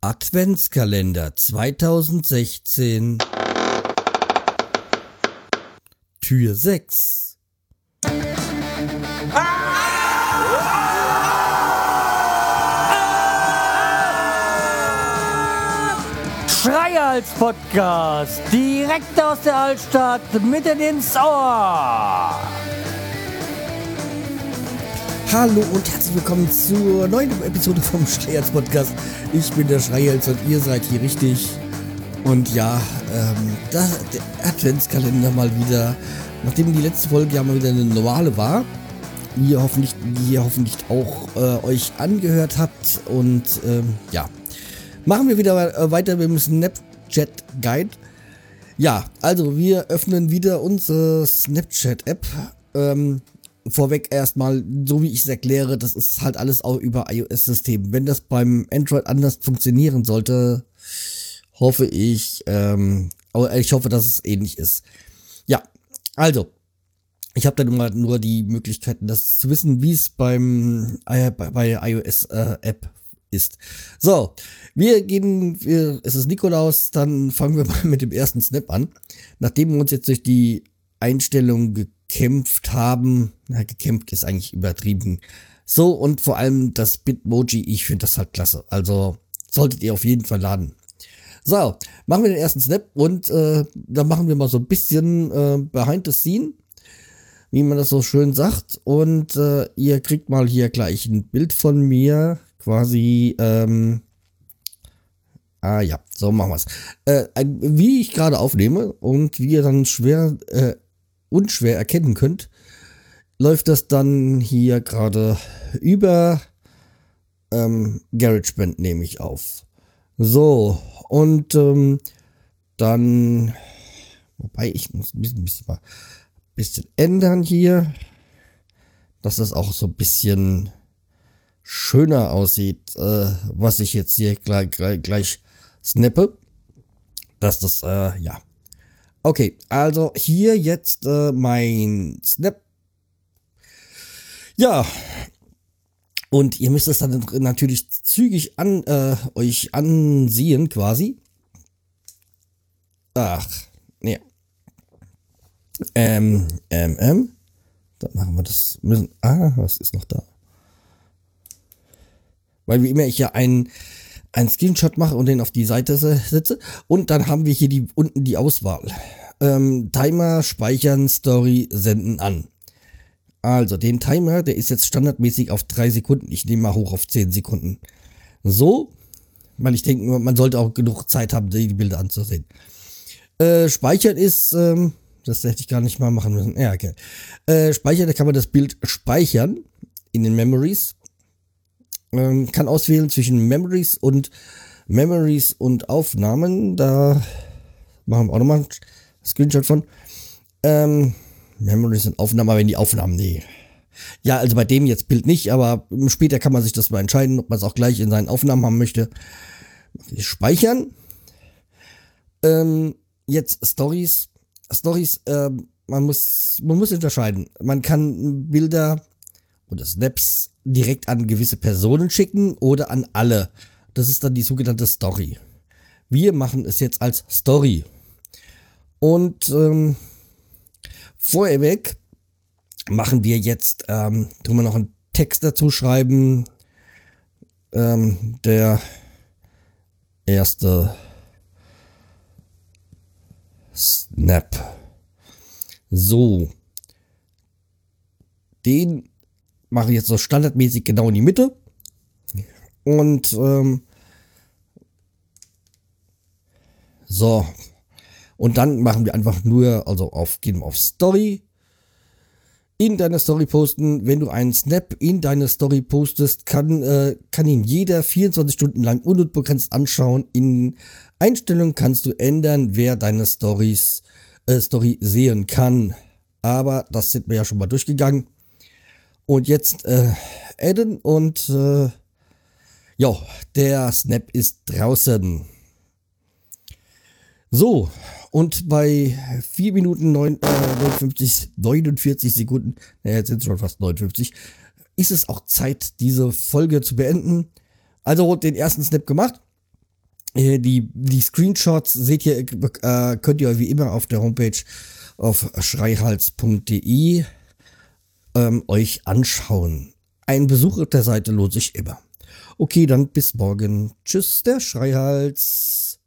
Adventskalender 2016 Tür 6 Schreihals Podcast, direkt aus der Altstadt, mitten ins Ohr. Hallo und herzlich willkommen zur neuen Episode vom Schreihals Podcast. Ich bin der Schreihals und ihr seid hier richtig. Und ja, ähm, da, der Adventskalender mal wieder, nachdem die letzte Folge ja mal wieder eine normale war, wie ihr hoffentlich, wie ihr hoffentlich auch äh, euch angehört habt. Und ähm, ja, machen wir wieder äh, weiter mit dem Snapchat Guide. Ja, also wir öffnen wieder unsere Snapchat-App. Ähm, vorweg erstmal, so wie ich es erkläre, das ist halt alles auch über iOS-System. Wenn das beim Android anders funktionieren sollte, hoffe ich, ähm, aber ich hoffe, dass es ähnlich ist. Ja, also, ich habe dann immer nur die Möglichkeiten, das zu wissen, wie es beim äh, bei, bei iOS-App äh, ist. So, wir gehen, wir, es ist Nikolaus, dann fangen wir mal mit dem ersten Snap an. Nachdem wir uns jetzt durch die Einstellung gekämpft haben, na, gekämpft ist eigentlich übertrieben. So, und vor allem das Bitmoji, ich finde das halt klasse. Also, solltet ihr auf jeden Fall laden. So, machen wir den ersten Snap und äh, dann machen wir mal so ein bisschen äh, Behind the Scene, wie man das so schön sagt. Und äh, ihr kriegt mal hier gleich ein Bild von mir, quasi, ähm, ah ja, so machen wir's. Äh, wie ich gerade aufnehme und wie ihr dann schwer, äh, unschwer erkennen könnt, läuft das dann hier gerade über ähm, GarageBand nehme ich auf. So, und ähm, dann, wobei ich muss ein bisschen, bisschen, mal, bisschen ändern hier, dass das auch so ein bisschen schöner aussieht, äh, was ich jetzt hier gleich, gleich, gleich snappe. Dass das, äh, ja. Okay, also hier jetzt äh, mein Snap. Ja, und ihr müsst es dann natürlich zügig an äh, euch ansehen, quasi. Ach, nee. Ähm, ähm, ähm. Dann machen wir das. Müssen, ah, was ist noch da? Weil wie immer ich ja einen, einen Screenshot mache und den auf die Seite setze. Und dann haben wir hier die, unten die Auswahl. Ähm, Timer, speichern, Story, senden an. Also, den Timer, der ist jetzt standardmäßig auf drei Sekunden. Ich nehme mal hoch auf zehn Sekunden. So, weil ich denke, man sollte auch genug Zeit haben, die Bilder anzusehen. Äh, speichern ist, ähm, das hätte ich gar nicht mal machen müssen. Ja, okay. Äh, speichern, da kann man das Bild speichern in den Memories. Ähm, kann auswählen zwischen Memories und Memories und Aufnahmen. Da machen wir auch nochmal einen Screenshot von. Ähm, Memories und Aufnahmen, aber wenn die Aufnahmen, nee. Ja, also bei dem jetzt Bild nicht, aber später kann man sich das mal entscheiden, ob man es auch gleich in seinen Aufnahmen haben möchte. Speichern. Ähm, jetzt Stories. Stories, äh, man muss, man muss unterscheiden. Man kann Bilder oder Snaps direkt an gewisse Personen schicken oder an alle. Das ist dann die sogenannte Story. Wir machen es jetzt als Story. Und ähm, Vorweg machen wir jetzt, ähm, tun wir noch einen Text dazu schreiben. Ähm, der erste Snap. So. Den mache jetzt so standardmäßig genau in die Mitte. Und ähm, so, und dann machen wir einfach nur, also auf, gehen auf Story, in deiner Story posten. Wenn du einen Snap in deine Story postest, kann, äh, kann ihn jeder 24 Stunden lang unbegrenzt anschauen. In Einstellungen kannst du ändern, wer deine Stories, äh, Story sehen kann. Aber das sind wir ja schon mal durchgegangen. Und jetzt äh, adden und äh, ja, der Snap ist draußen. So, und bei 4 Minuten 9, äh, 59, 49 Sekunden, naja, jetzt sind es schon fast 59, ist es auch Zeit, diese Folge zu beenden. Also den ersten Snap gemacht. Äh, die, die Screenshots seht ihr, äh, könnt ihr wie immer auf der Homepage auf schreihals.de ähm, euch anschauen. Ein Besuch auf der Seite lohnt sich immer. Okay, dann bis morgen. Tschüss, der Schreihals.